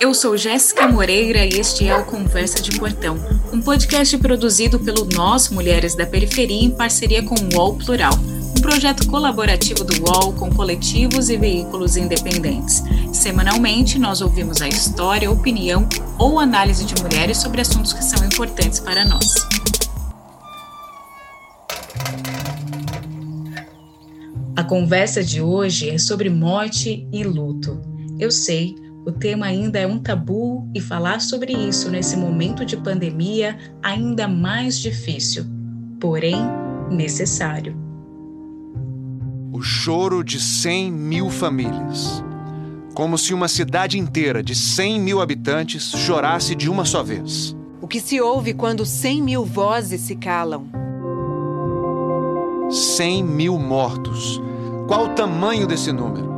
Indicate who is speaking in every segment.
Speaker 1: Eu sou Jéssica Moreira e este é o Conversa de Portão, um podcast produzido pelo Nós Mulheres da Periferia em parceria com o UOL Plural, um projeto colaborativo do UOL com coletivos e veículos independentes. Semanalmente, nós ouvimos a história, opinião ou análise de mulheres sobre assuntos que são importantes para nós. A conversa de hoje é sobre morte e luto. Eu sei, o tema ainda é um tabu e falar sobre isso nesse momento de pandemia ainda mais difícil, porém necessário.
Speaker 2: O choro de 100 mil famílias. Como se uma cidade inteira de 100 mil habitantes chorasse de uma só vez.
Speaker 3: O que se ouve quando 100 mil vozes se calam?
Speaker 2: 100 mil mortos. Qual o tamanho desse número?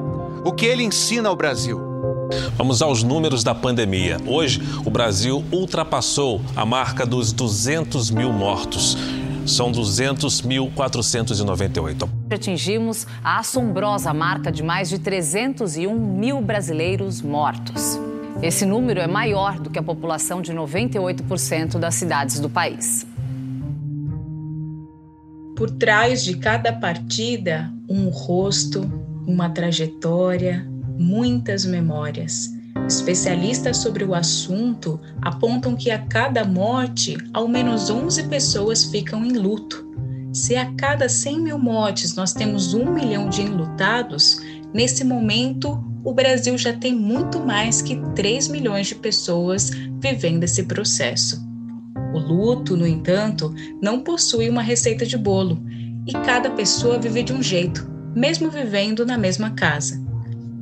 Speaker 2: O que ele ensina ao Brasil?
Speaker 4: Vamos aos números da pandemia. Hoje, o Brasil ultrapassou a marca dos 200 mil mortos. São 200.498.
Speaker 5: Atingimos a assombrosa marca de mais de 301 mil brasileiros mortos. Esse número é maior do que a população de 98% das cidades do país.
Speaker 1: Por trás de cada partida, um rosto, uma trajetória, muitas memórias. Especialistas sobre o assunto apontam que a cada morte, ao menos 11 pessoas ficam em luto. Se a cada 100 mil mortes nós temos um milhão de enlutados, nesse momento o Brasil já tem muito mais que 3 milhões de pessoas vivendo esse processo. O luto, no entanto, não possui uma receita de bolo e cada pessoa vive de um jeito, mesmo vivendo na mesma casa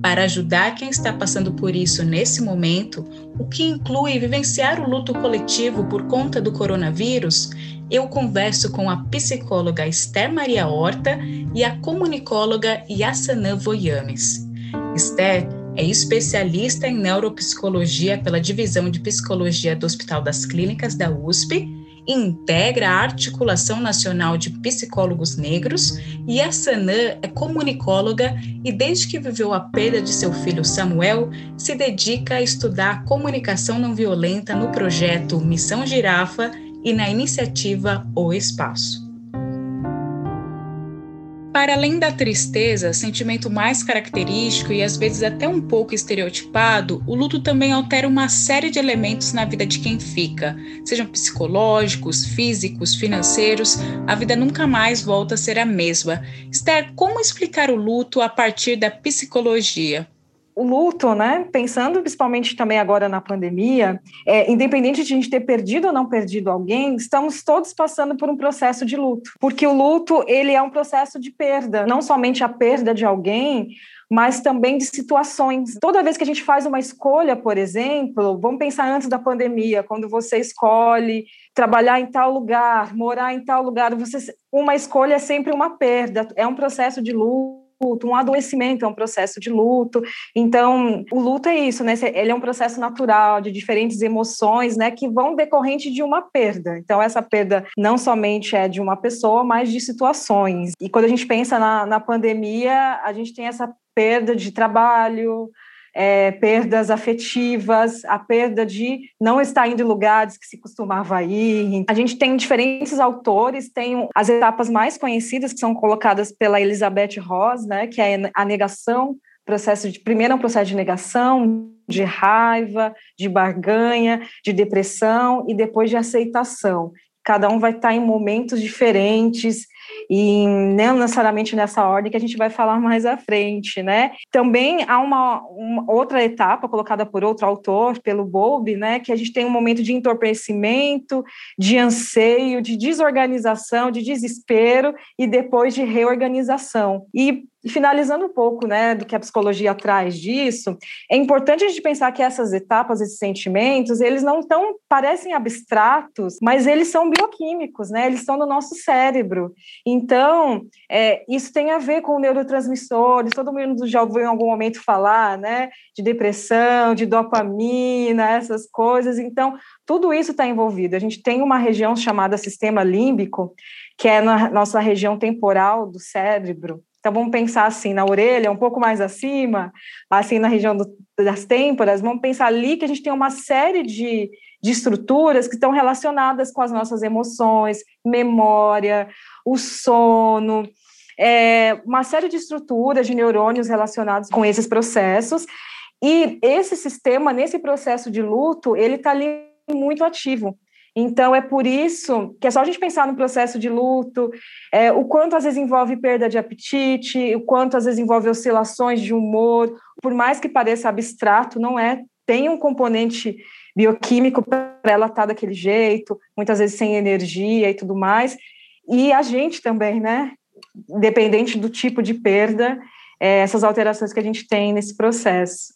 Speaker 1: para ajudar quem está passando por isso nesse momento, o que inclui vivenciar o luto coletivo por conta do coronavírus, eu converso com a psicóloga Esther Maria Horta e a comunicóloga Yassanã Voyames. Esther é especialista em neuropsicologia pela Divisão de Psicologia do Hospital das Clínicas da USP integra a Articulação Nacional de Psicólogos Negros e a Sanã é comunicóloga e, desde que viveu a perda de seu filho Samuel, se dedica a estudar comunicação não violenta no projeto Missão Girafa e na iniciativa O Espaço. Para além da tristeza, sentimento mais característico e às vezes até um pouco estereotipado, o luto também altera uma série de elementos na vida de quem fica, sejam psicológicos, físicos, financeiros, a vida nunca mais volta a ser a mesma. Esther, como explicar o luto a partir da psicologia?
Speaker 6: O luto, né? Pensando principalmente também agora na pandemia, é, independente de a gente ter perdido ou não perdido alguém, estamos todos passando por um processo de luto, porque o luto ele é um processo de perda, não somente a perda de alguém, mas também de situações. Toda vez que a gente faz uma escolha, por exemplo, vamos pensar antes da pandemia, quando você escolhe trabalhar em tal lugar, morar em tal lugar, você, uma escolha é sempre uma perda, é um processo de luto luto, um adoecimento é um processo de luto. Então, o luto é isso, né? Ele é um processo natural de diferentes emoções, né, que vão decorrente de uma perda. Então, essa perda não somente é de uma pessoa, mas de situações. E quando a gente pensa na, na pandemia, a gente tem essa perda de trabalho, é, perdas afetivas, a perda de não estar indo em lugares que se costumava ir. A gente tem diferentes autores, tem as etapas mais conhecidas que são colocadas pela Elizabeth Ross, né, que é a negação, processo de primeiro é um processo de negação, de raiva, de barganha, de depressão e depois de aceitação. Cada um vai estar em momentos diferentes e não necessariamente nessa ordem que a gente vai falar mais à frente, né? Também há uma, uma outra etapa colocada por outro autor, pelo Bowlby, né, que a gente tem um momento de entorpecimento, de anseio, de desorganização, de desespero e depois de reorganização. E e finalizando um pouco né, do que a psicologia traz disso, é importante a gente pensar que essas etapas, esses sentimentos, eles não tão, parecem abstratos, mas eles são bioquímicos, né? eles estão no nosso cérebro. Então, é, isso tem a ver com neurotransmissores, todo mundo já ouviu em algum momento falar né, de depressão, de dopamina, essas coisas. Então, tudo isso está envolvido. A gente tem uma região chamada sistema límbico, que é na nossa região temporal do cérebro, Então vamos pensar assim na orelha, um pouco mais acima, assim na região do, das têmporas, vamos pensar ali que a gente tem uma série de, de estruturas que estão relacionadas com as nossas emoções, memória, o sono, é, uma série de estruturas de neurônios relacionados com esses processos. E esse sistema, nesse processo de luto, ele está ali muito ativo. Então, é por isso que é só a gente pensar no processo de luto, é, o quanto às vezes envolve perda de apetite, o quanto às vezes envolve oscilações de humor, por mais que pareça abstrato, não é. Tem um componente bioquímico para ela estar tá daquele jeito, muitas vezes sem energia e tudo mais. E a gente também, né? Independente do tipo de perda, é, essas alterações que a gente tem nesse processo.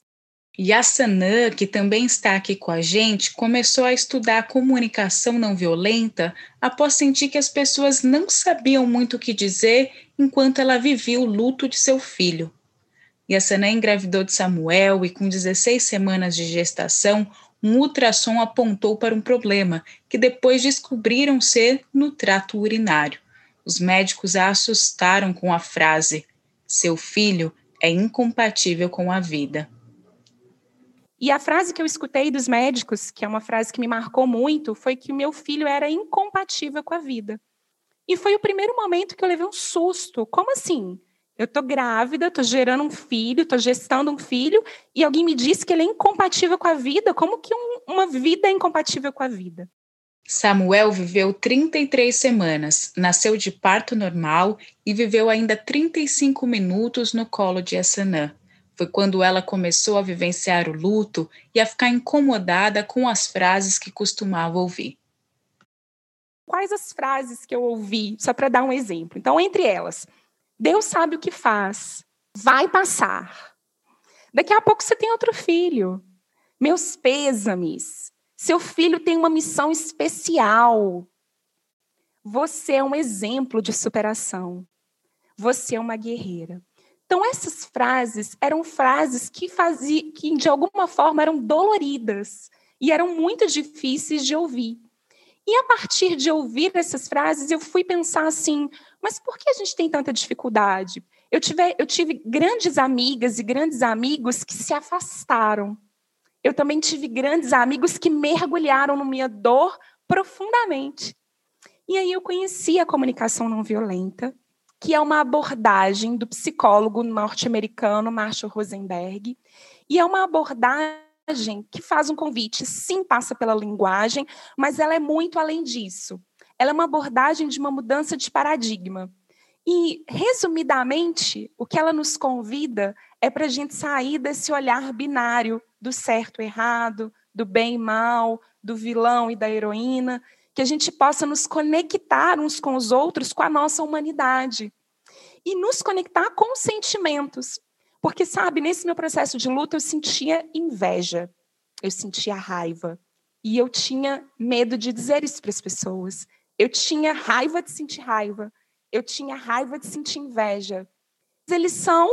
Speaker 1: Yassanã, que também está aqui com a gente, começou a estudar comunicação não violenta após sentir que as pessoas não sabiam muito o que dizer enquanto ela vivia o luto de seu filho. Yassanã engravidou de Samuel e, com 16 semanas de gestação, um ultrassom apontou para um problema que depois descobriram ser no trato urinário. Os médicos a assustaram com a frase: Seu filho é incompatível com a vida.
Speaker 7: E a frase que eu escutei dos médicos, que é uma frase que me marcou muito, foi que o meu filho era incompatível com a vida. E foi o primeiro momento que eu levei um susto. Como assim? Eu estou grávida, estou gerando um filho, estou gestando um filho, e alguém me disse que ele é incompatível com a vida? Como que um, uma vida é incompatível com a vida?
Speaker 1: Samuel viveu 33 semanas, nasceu de parto normal e viveu ainda 35 minutos no colo de Assanã. Foi quando ela começou a vivenciar o luto e a ficar incomodada com as frases que costumava ouvir.
Speaker 7: Quais as frases que eu ouvi, só para dar um exemplo? Então, entre elas, Deus sabe o que faz, vai passar. Daqui a pouco você tem outro filho. Meus pêsames. Seu filho tem uma missão especial. Você é um exemplo de superação. Você é uma guerreira. Então, essas frases eram frases que, que, de alguma forma, eram doloridas e eram muito difíceis de ouvir. E a partir de ouvir essas frases, eu fui pensar assim: mas por que a gente tem tanta dificuldade? Eu tive, eu tive grandes amigas e grandes amigos que se afastaram. Eu também tive grandes amigos que mergulharam na minha dor profundamente. E aí eu conheci a comunicação não violenta, que é uma abordagem do psicólogo norte-americano Marshall Rosenberg, e é uma abordagem que faz um convite, sim, passa pela linguagem, mas ela é muito além disso. Ela é uma abordagem de uma mudança de paradigma. E, resumidamente, o que ela nos convida é para a gente sair desse olhar binário do certo e errado, do bem e mal, do vilão e da heroína, que a gente possa nos conectar uns com os outros com a nossa humanidade e nos conectar com os sentimentos. Porque, sabe, nesse meu processo de luta, eu sentia inveja, eu sentia raiva. E eu tinha medo de dizer isso para as pessoas. Eu tinha raiva de sentir raiva. Eu tinha raiva de sentir inveja. Eles são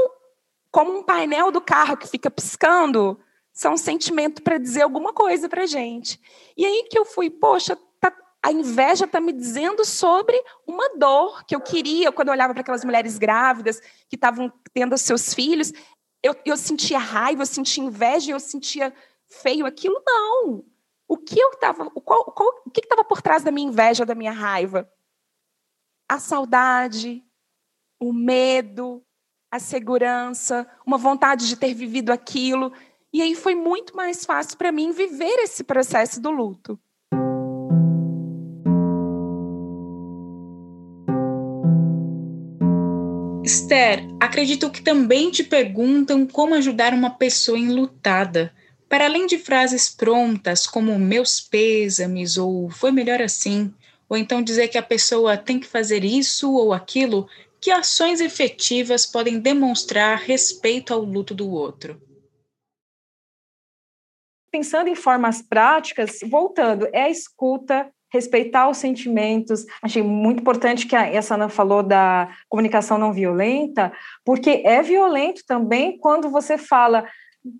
Speaker 7: como um painel do carro que fica piscando, são um sentimento para dizer alguma coisa para gente. E aí que eu fui, poxa, a inveja está me dizendo sobre uma dor que eu queria quando eu olhava para aquelas mulheres grávidas que estavam tendo seus filhos. Eu, eu sentia raiva, eu sentia inveja, eu sentia feio aquilo. Não. O que eu estava, qual, o que estava por trás da minha inveja, da minha raiva? A saudade, o medo, a segurança, uma vontade de ter vivido aquilo. E aí foi muito mais fácil para mim viver esse processo do luto.
Speaker 1: Esther, acredito que também te perguntam como ajudar uma pessoa enlutada. Para além de frases prontas como meus pêsames ou foi melhor assim, ou então dizer que a pessoa tem que fazer isso ou aquilo, que ações efetivas podem demonstrar respeito ao luto do outro?
Speaker 6: Pensando em formas práticas, voltando, é a escuta, respeitar os sentimentos. Achei muito importante que a Sana falou da comunicação não violenta, porque é violento também quando você fala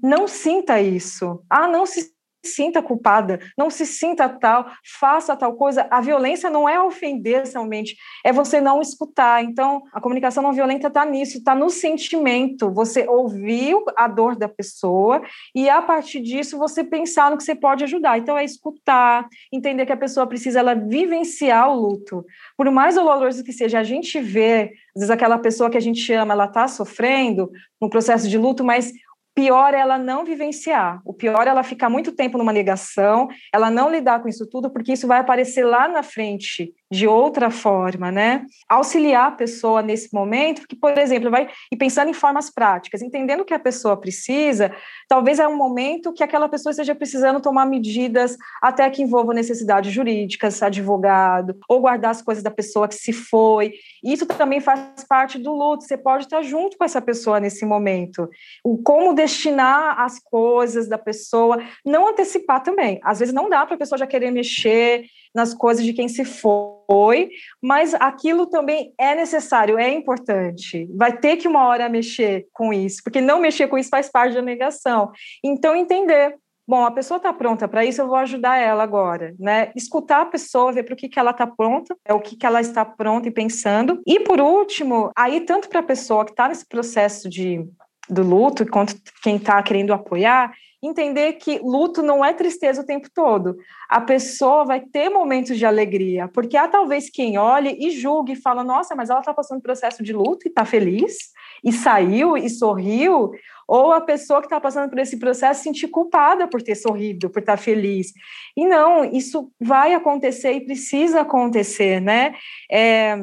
Speaker 6: não sinta isso. Ah, não se sinta culpada, não se sinta tal, faça tal coisa. A violência não é ofender somente, é você não escutar. Então, a comunicação não violenta está nisso, está no sentimento. Você ouviu a dor da pessoa e, a partir disso, você pensar no que você pode ajudar. Então, é escutar, entender que a pessoa precisa ela vivenciar o luto. Por mais doloroso que seja, a gente vê, às vezes, aquela pessoa que a gente ama, ela está sofrendo no processo de luto, mas pior é ela não vivenciar. O pior é ela ficar muito tempo numa negação, ela não lidar com isso tudo, porque isso vai aparecer lá na frente de outra forma, né? Auxiliar a pessoa nesse momento, que, por exemplo, vai e pensando em formas práticas, entendendo o que a pessoa precisa, talvez é um momento que aquela pessoa esteja precisando tomar medidas até que envolvam necessidades jurídicas, advogado, ou guardar as coisas da pessoa que se foi. Isso também faz parte do luto. Você pode estar junto com essa pessoa nesse momento. O como destinar as coisas da pessoa, não antecipar também. Às vezes não dá para a pessoa já querer mexer nas coisas de quem se foi, mas aquilo também é necessário, é importante. Vai ter que uma hora mexer com isso, porque não mexer com isso faz parte da negação. Então, entender. Bom, a pessoa está pronta para isso, eu vou ajudar ela agora, né? Escutar a pessoa, ver para o que, que ela está pronta, é o que, que ela está pronta e pensando. E por último, aí tanto para a pessoa que está nesse processo de do luto, quanto quem está querendo apoiar, entender que luto não é tristeza o tempo todo. A pessoa vai ter momentos de alegria, porque há talvez quem olhe e julgue e fala: nossa, mas ela está passando um processo de luto e está feliz, e saiu e sorriu. Ou a pessoa que está passando por esse processo se sentir culpada por ter sorrido, por estar tá feliz. E não, isso vai acontecer e precisa acontecer, né? É,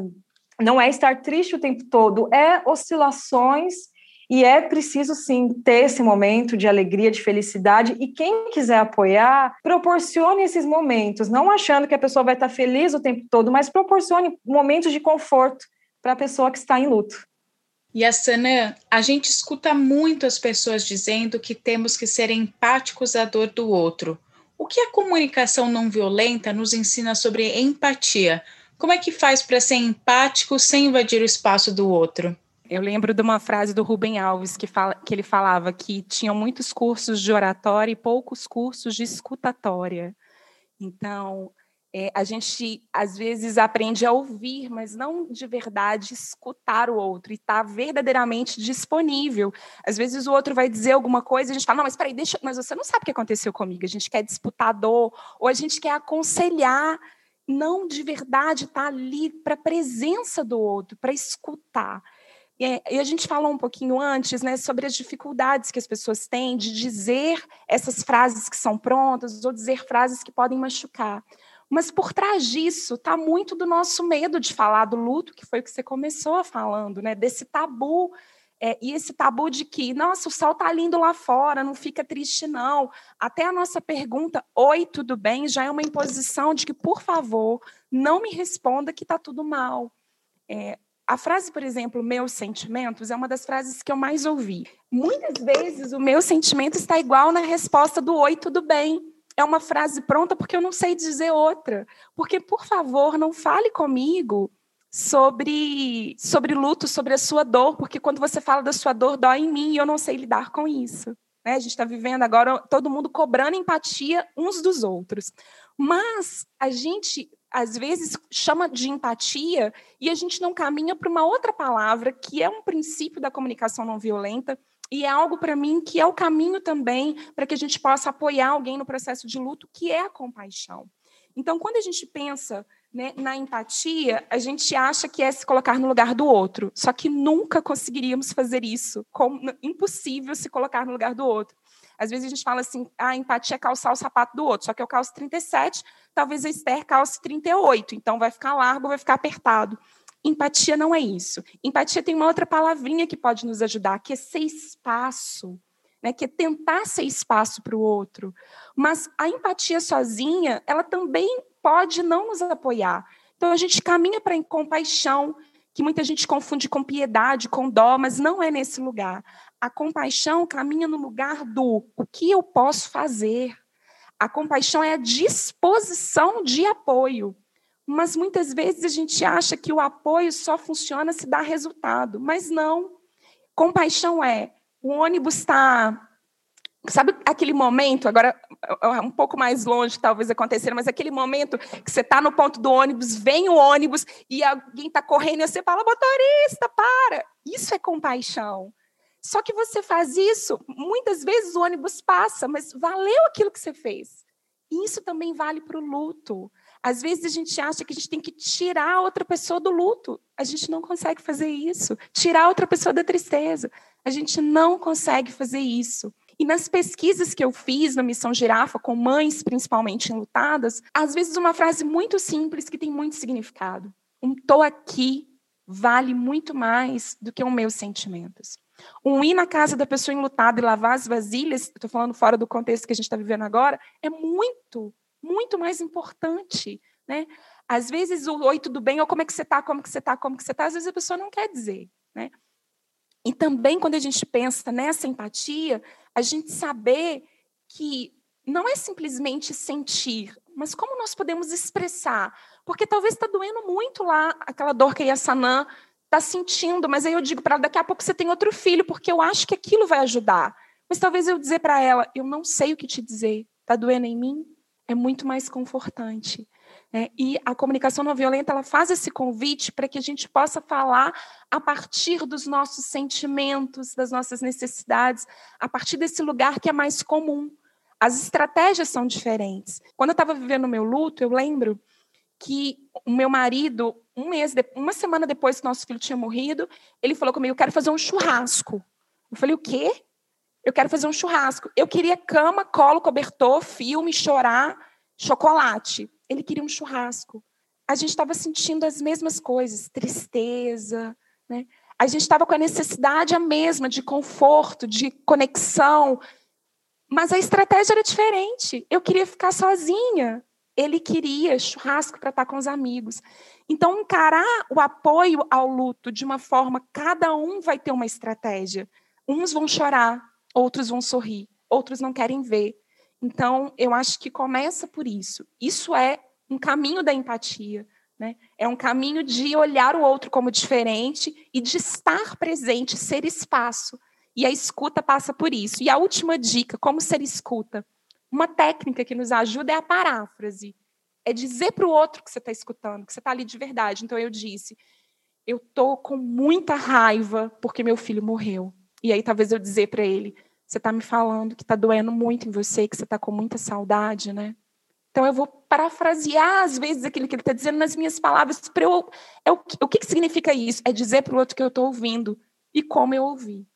Speaker 6: não é estar triste o tempo todo, é oscilações e é preciso, sim, ter esse momento de alegria, de felicidade. E quem quiser apoiar, proporcione esses momentos, não achando que a pessoa vai estar feliz o tempo todo, mas proporcione momentos de conforto para a pessoa que está em luto.
Speaker 1: E a Sanã, a gente escuta muito as pessoas dizendo que temos que ser empáticos à dor do outro. O que a comunicação não violenta nos ensina sobre empatia? Como é que faz para ser empático sem invadir o espaço do outro?
Speaker 7: Eu lembro de uma frase do Rubem Alves que, fala, que ele falava que tinham muitos cursos de oratória e poucos cursos de escutatória. Então, é, a gente às vezes aprende a ouvir, mas não de verdade escutar o outro e estar tá verdadeiramente disponível. Às vezes o outro vai dizer alguma coisa e a gente fala, não, mas peraí, deixa, mas você não sabe o que aconteceu comigo. A gente quer disputar dor, ou a gente quer aconselhar, não de verdade estar tá ali para a presença do outro, para escutar. É, e a gente falou um pouquinho antes né, sobre as dificuldades que as pessoas têm de dizer essas frases que são prontas ou dizer frases que podem machucar. Mas por trás disso está muito do nosso medo de falar do luto, que foi o que você começou falando, né? Desse tabu. É, e esse tabu de que, nossa, o sol está lindo lá fora, não fica triste, não. Até a nossa pergunta, oi, tudo bem, já é uma imposição de que, por favor, não me responda que está tudo mal. É, a frase, por exemplo, meus sentimentos, é uma das frases que eu mais ouvi. Muitas vezes o meu sentimento está igual na resposta do oi, tudo bem. É uma frase pronta porque eu não sei dizer outra. Porque, por favor, não fale comigo sobre, sobre luto, sobre a sua dor, porque quando você fala da sua dor, dói em mim e eu não sei lidar com isso. Né? A gente está vivendo agora todo mundo cobrando empatia uns dos outros. Mas a gente às vezes chama de empatia e a gente não caminha para uma outra palavra que é um princípio da comunicação não violenta e é algo para mim que é o caminho também para que a gente possa apoiar alguém no processo de luto, que é a compaixão. Então, quando a gente pensa né, na empatia, a gente acha que é se colocar no lugar do outro, só que nunca conseguiríamos fazer isso, como impossível se colocar no lugar do outro. Às vezes a gente fala assim, a ah, empatia é calçar o sapato do outro, só que eu calço 37, talvez a Esther calce 38, então vai ficar largo, vai ficar apertado. Empatia não é isso. Empatia tem uma outra palavrinha que pode nos ajudar, que é ser espaço, né? que é tentar ser espaço para o outro. Mas a empatia sozinha, ela também pode não nos apoiar. Então a gente caminha para a compaixão, que muita gente confunde com piedade, com dó, mas não é nesse lugar. A compaixão caminha no lugar do o que eu posso fazer. A compaixão é a disposição de apoio. Mas muitas vezes a gente acha que o apoio só funciona se dá resultado, mas não. Compaixão é o ônibus está Sabe aquele momento, agora um pouco mais longe talvez acontecer, mas aquele momento que você está no ponto do ônibus, vem o ônibus e alguém está correndo e você fala, motorista, para. Isso é compaixão. Só que você faz isso, muitas vezes o ônibus passa, mas valeu aquilo que você fez. E isso também vale para o luto. Às vezes a gente acha que a gente tem que tirar outra pessoa do luto. A gente não consegue fazer isso. Tirar outra pessoa da tristeza. A gente não consegue fazer isso. E nas pesquisas que eu fiz na Missão Girafa, com mães principalmente enlutadas, às vezes uma frase muito simples que tem muito significado. Um tô aqui vale muito mais do que os meus sentimentos. Um ir na casa da pessoa enlutada e lavar as vasilhas, estou falando fora do contexto que a gente está vivendo agora, é muito, muito mais importante. Né? Às vezes o oi, tudo bem, ou como é que você está, como que você está, como que você está, às vezes a pessoa não quer dizer. Né? E também quando a gente pensa nessa empatia, a gente saber que não é simplesmente sentir, mas como nós podemos expressar. Porque talvez está doendo muito lá aquela dor que a Yassanã está sentindo, mas aí eu digo para ela, daqui a pouco você tem outro filho, porque eu acho que aquilo vai ajudar. Mas talvez eu dizer para ela, eu não sei o que te dizer, está doendo em mim? É muito mais confortante. É, e a comunicação não violenta ela faz esse convite para que a gente possa falar a partir dos nossos sentimentos, das nossas necessidades, a partir desse lugar que é mais comum. As estratégias são diferentes. Quando eu estava vivendo o meu luto, eu lembro que o meu marido, um mês, de, uma semana depois que nosso filho tinha morrido, ele falou comigo: eu quero fazer um churrasco. Eu falei: o quê? Eu quero fazer um churrasco. Eu queria cama, colo, cobertor, filme, chorar, chocolate. Ele queria um churrasco. A gente estava sentindo as mesmas coisas, tristeza, né? A gente estava com a necessidade a mesma de conforto, de conexão, mas a estratégia era diferente. Eu queria ficar sozinha. Ele queria churrasco para estar com os amigos. Então, encarar o apoio ao luto de uma forma, cada um vai ter uma estratégia. Uns vão chorar, outros vão sorrir, outros não querem ver. Então, eu acho que começa por isso. Isso é um caminho da empatia. Né? É um caminho de olhar o outro como diferente e de estar presente, ser espaço. E a escuta passa por isso. E a última dica, como ser escuta? Uma técnica que nos ajuda é a paráfrase. É dizer para o outro que você está escutando, que você está ali de verdade. Então eu disse: eu estou com muita raiva porque meu filho morreu. E aí talvez eu dizer para ele: você está me falando que está doendo muito em você, que você está com muita saudade, né? Então eu vou parafrasear às vezes aquilo que ele está dizendo nas minhas palavras para eu. É o, o que, que significa isso? É dizer para o outro que eu estou ouvindo e como eu ouvi.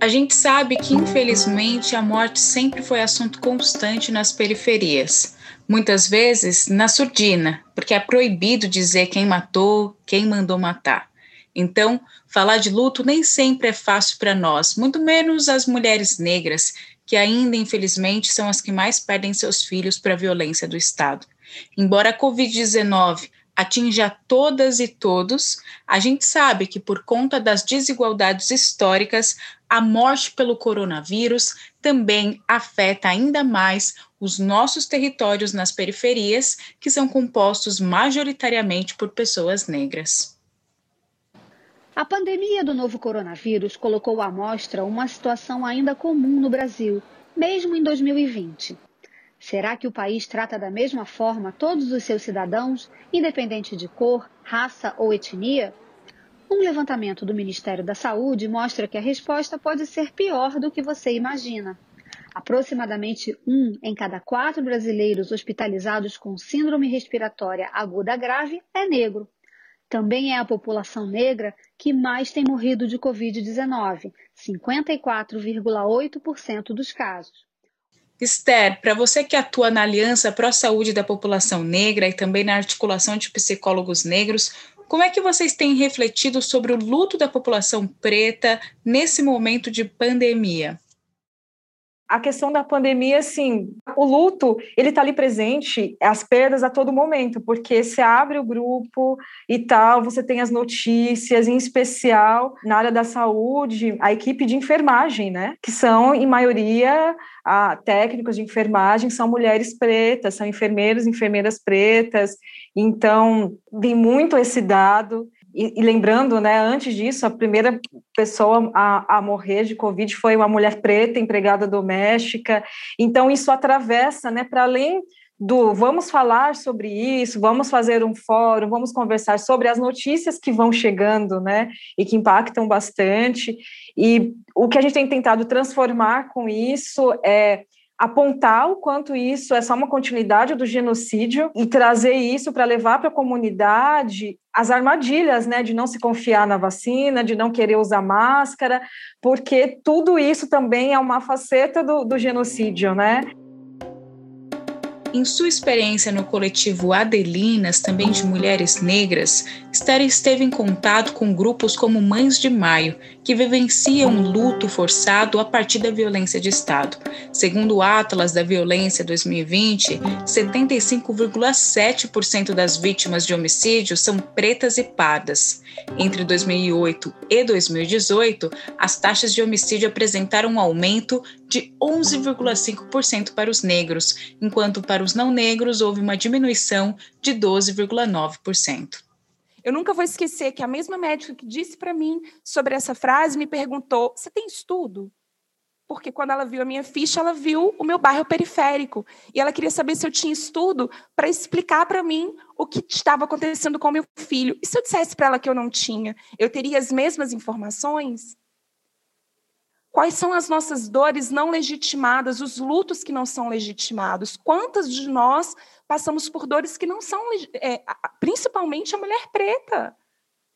Speaker 1: A gente sabe que, infelizmente, a morte sempre foi assunto constante nas periferias. Muitas vezes na surdina, porque é proibido dizer quem matou, quem mandou matar. Então, falar de luto nem sempre é fácil para nós, muito menos as mulheres negras, que ainda, infelizmente, são as que mais perdem seus filhos para a violência do Estado. Embora a Covid-19 atinja todas e todos, a gente sabe que, por conta das desigualdades históricas, a morte pelo coronavírus também afeta ainda mais os nossos territórios nas periferias, que são compostos majoritariamente por pessoas negras.
Speaker 8: A pandemia do novo coronavírus colocou à mostra uma situação ainda comum no Brasil, mesmo em 2020. Será que o país trata da mesma forma todos os seus cidadãos, independente de cor, raça ou etnia? Um levantamento do Ministério da Saúde mostra que a resposta pode ser pior do que você imagina. Aproximadamente um em cada quatro brasileiros hospitalizados com síndrome respiratória aguda grave é negro. Também é a população negra que mais tem morrido de Covid-19, 54,8% dos casos.
Speaker 1: Esther, para você que atua na Aliança Pró Saúde da População Negra e também na articulação de psicólogos negros, como é que vocês têm refletido sobre o luto da população preta nesse momento de pandemia?
Speaker 6: A questão da pandemia, assim, o luto, ele está ali presente, as perdas a todo momento, porque você abre o grupo e tal, você tem as notícias, em especial na área da saúde, a equipe de enfermagem, né, que são, em maioria, a, técnicos de enfermagem, são mulheres pretas, são enfermeiros enfermeiras pretas, então, vem muito esse dado, e, e, lembrando, né, antes disso, a primeira pessoa a, a morrer de Covid foi uma mulher preta, empregada doméstica. Então, isso atravessa, né, para além do vamos falar sobre isso, vamos fazer um fórum, vamos conversar sobre as notícias que vão chegando, né, e que impactam bastante. E o que a gente tem tentado transformar com isso é apontar o quanto isso é só uma continuidade do genocídio e trazer isso para levar para a comunidade as armadilhas, né, de não se confiar na vacina, de não querer usar máscara, porque tudo isso também é uma faceta do, do genocídio, né?
Speaker 1: Em sua experiência no coletivo Adelinas, também de mulheres negras, Esther esteve em contato com grupos como Mães de Maio, que vivenciam um luto forçado a partir da violência de Estado. Segundo o Atlas da Violência 2020, 75,7% das vítimas de homicídio são pretas e pardas. Entre 2008 e 2018, as taxas de homicídio apresentaram um aumento de 11,5% para os negros, enquanto para os não negros houve uma diminuição de 12,9%.
Speaker 7: Eu nunca vou esquecer que a mesma médica que disse para mim sobre essa frase me perguntou: Você tem estudo? Porque quando ela viu a minha ficha, ela viu o meu bairro periférico. E ela queria saber se eu tinha estudo para explicar para mim o que estava acontecendo com meu filho. E se eu dissesse para ela que eu não tinha, eu teria as mesmas informações? Quais são as nossas dores não legitimadas, os lutos que não são legitimados? Quantas de nós passamos por dores que não são, é, principalmente a mulher preta,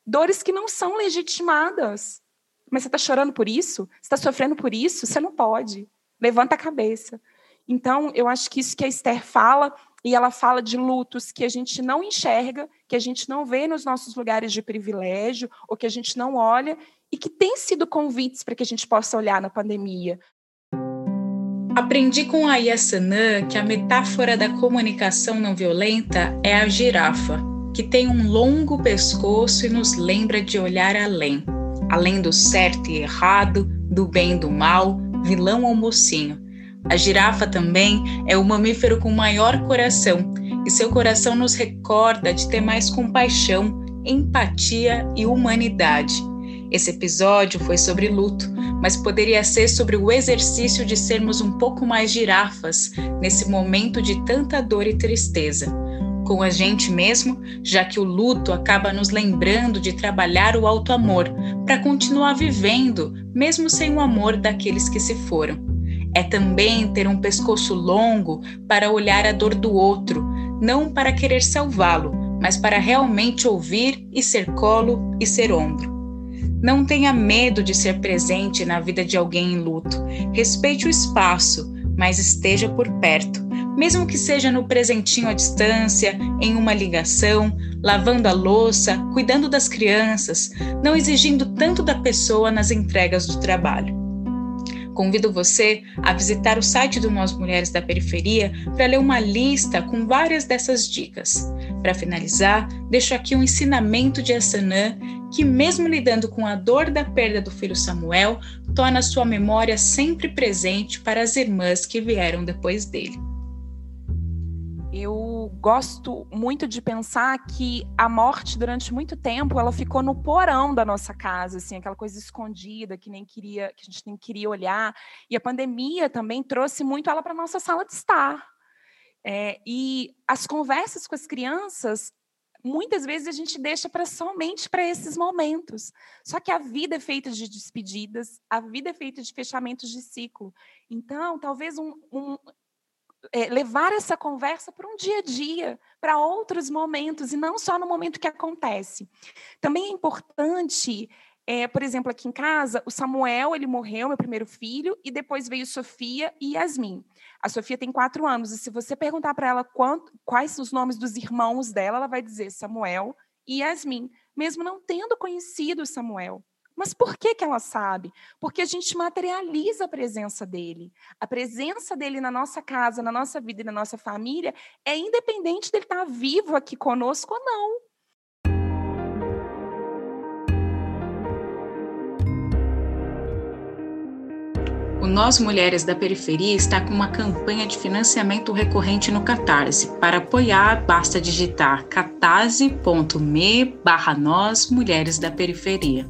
Speaker 7: dores que não são legitimadas? Mas você está chorando por isso? Você está sofrendo por isso? Você não pode. Levanta a cabeça. Então, eu acho que isso que a Esther fala, e ela fala de lutos que a gente não enxerga, que a gente não vê nos nossos lugares de privilégio, ou que a gente não olha, e que têm sido convites para que a gente possa olhar na pandemia.
Speaker 1: Aprendi com a Yasanã que a metáfora da comunicação não violenta é a girafa, que tem um longo pescoço e nos lembra de olhar além além do certo e errado, do bem e do mal, vilão ou mocinho. A girafa também é o mamífero com maior coração, e seu coração nos recorda de ter mais compaixão, empatia e humanidade. Esse episódio foi sobre luto, mas poderia ser sobre o exercício de sermos um pouco mais girafas nesse momento de tanta dor e tristeza com a gente mesmo, já que o luto acaba nos lembrando de trabalhar o alto amor para continuar vivendo, mesmo sem o amor daqueles que se foram. É também ter um pescoço longo para olhar a dor do outro, não para querer salvá-lo, mas para realmente ouvir e ser colo e ser ombro. Não tenha medo de ser presente na vida de alguém em luto. Respeite o espaço, mas esteja por perto mesmo que seja no presentinho à distância, em uma ligação, lavando a louça, cuidando das crianças, não exigindo tanto da pessoa nas entregas do trabalho. Convido você a visitar o site do Nós Mulheres da Periferia para ler uma lista com várias dessas dicas. Para finalizar, deixo aqui um ensinamento de Assanã que, mesmo lidando com a dor da perda do filho Samuel, torna sua memória sempre presente para as irmãs que vieram depois dele
Speaker 7: eu gosto muito de pensar que a morte durante muito tempo ela ficou no porão da nossa casa, assim, aquela coisa escondida que nem queria, que a gente nem queria olhar. E a pandemia também trouxe muito ela para nossa sala de estar. É, e as conversas com as crianças muitas vezes a gente deixa para somente para esses momentos. Só que a vida é feita de despedidas, a vida é feita de fechamentos de ciclo. Então, talvez um, um é, levar essa conversa para um dia a dia, para outros momentos, e não só no momento que acontece. Também é importante, é, por exemplo, aqui em casa, o Samuel, ele morreu, meu primeiro filho, e depois veio Sofia e Yasmin. A Sofia tem quatro anos, e se você perguntar para ela quanto, quais os nomes dos irmãos dela, ela vai dizer Samuel e Yasmin, mesmo não tendo conhecido Samuel. Mas por que, que ela sabe? Porque a gente materializa a presença dele. A presença dele na nossa casa, na nossa vida e na nossa família é independente dele estar vivo aqui conosco ou não.
Speaker 1: O Nós Mulheres da Periferia está com uma campanha de financiamento recorrente no Catarse. Para apoiar, basta digitar catarse.me barra Nós Mulheres da Periferia.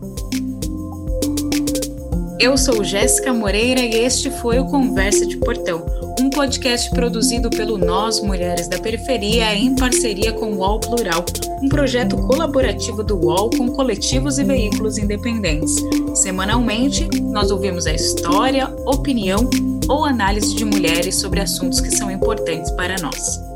Speaker 1: Eu sou Jéssica Moreira e este foi o Conversa de Portão, um podcast produzido pelo Nós Mulheres da Periferia em parceria com o UOL Plural, um projeto colaborativo do UOL com coletivos e veículos independentes. Semanalmente, nós ouvimos a história, opinião ou análise de mulheres sobre assuntos que são importantes para nós.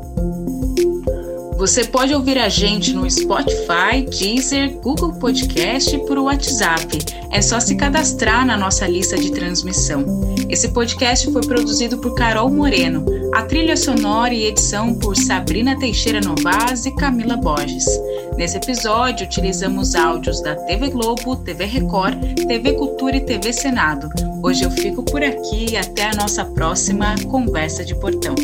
Speaker 1: Você pode ouvir a gente no Spotify, Deezer, Google Podcast e por WhatsApp. É só se cadastrar na nossa lista de transmissão. Esse podcast foi produzido por Carol Moreno. A trilha sonora e edição por Sabrina Teixeira Novaz e Camila Borges. Nesse episódio, utilizamos áudios da TV Globo, TV Record, TV Cultura e TV Senado. Hoje eu fico por aqui e até a nossa próxima Conversa de Portão.